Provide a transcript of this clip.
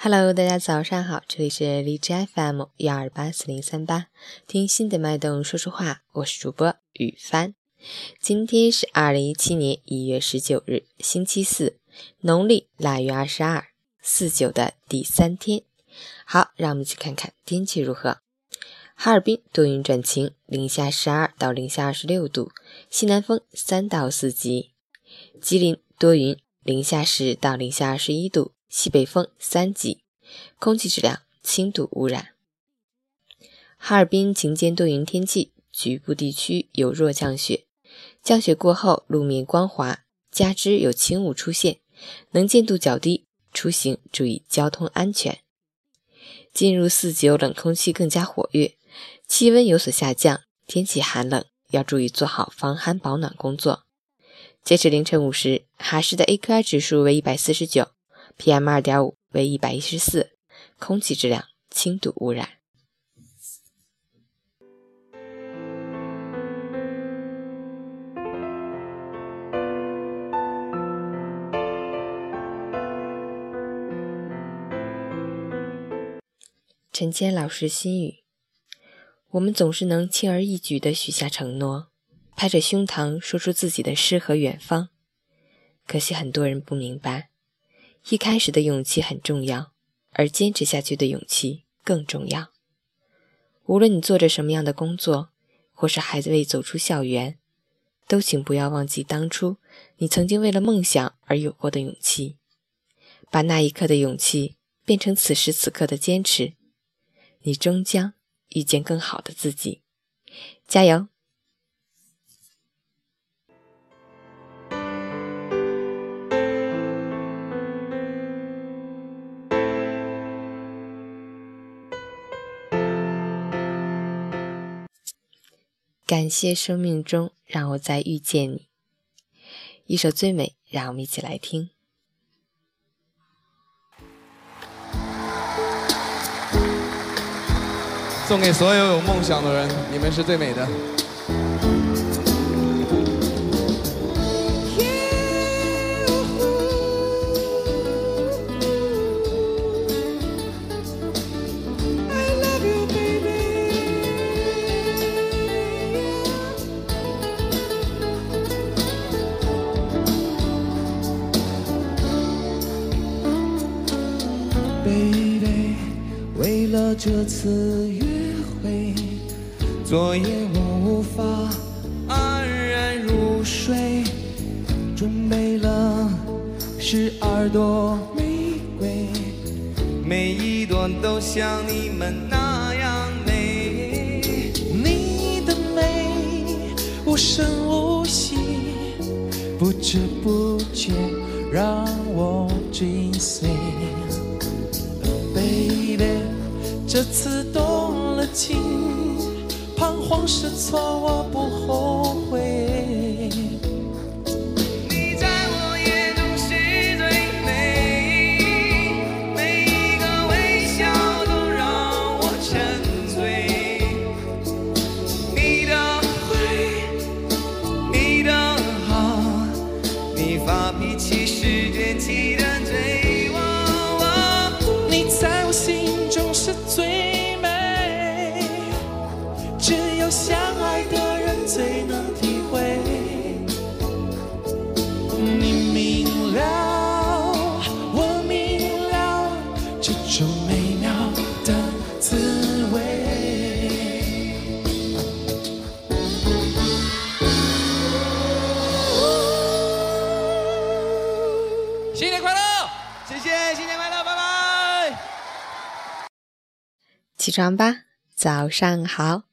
Hello，大家早上好，这里是荔枝 FM 幺二八四零三八，听心的脉动说说话，我是主播雨帆。今天是二零一七年一月十九日，星期四，农历腊月二十二，四九的第三天。好，让我们去看看天气如何。哈尔滨多云转晴，零下十二到零下二十六度，西南风三到四级。吉林多云，零下十到零下二十一度，西北风三级，空气质量轻度污染。哈尔滨晴间多云天气，局部地区有弱降雪，降雪过后路面光滑，加之有轻雾出现，能见度较低，出行注意交通安全。进入四九，冷空气更加活跃。气温有所下降，天气寒冷，要注意做好防寒保暖工作。截止凌晨五时，哈市的 AQI 指数为一百四十九，PM 二点五为一百一十四，空气质量轻度污染。陈谦老师心语。我们总是能轻而易举地许下承诺，拍着胸膛说出自己的诗和远方。可惜很多人不明白，一开始的勇气很重要，而坚持下去的勇气更重要。无论你做着什么样的工作，或是还未走出校园，都请不要忘记当初你曾经为了梦想而有过的勇气，把那一刻的勇气变成此时此刻的坚持，你终将。遇见更好的自己，加油！感谢生命中让我再遇见你。一首最美，让我们一起来听。送给所有有梦想的人，你们是最美的。这次约会。昨夜我无法安然入睡，准备了十二朵玫瑰，每一朵都像你们那样美。你的美无声无息，不知不觉让我追随。这次动了情彷徨失措我不后悔你在我眼中是最美。每一个微笑都让我沉醉。你的坏你的好你发脾气起床吧，早上好。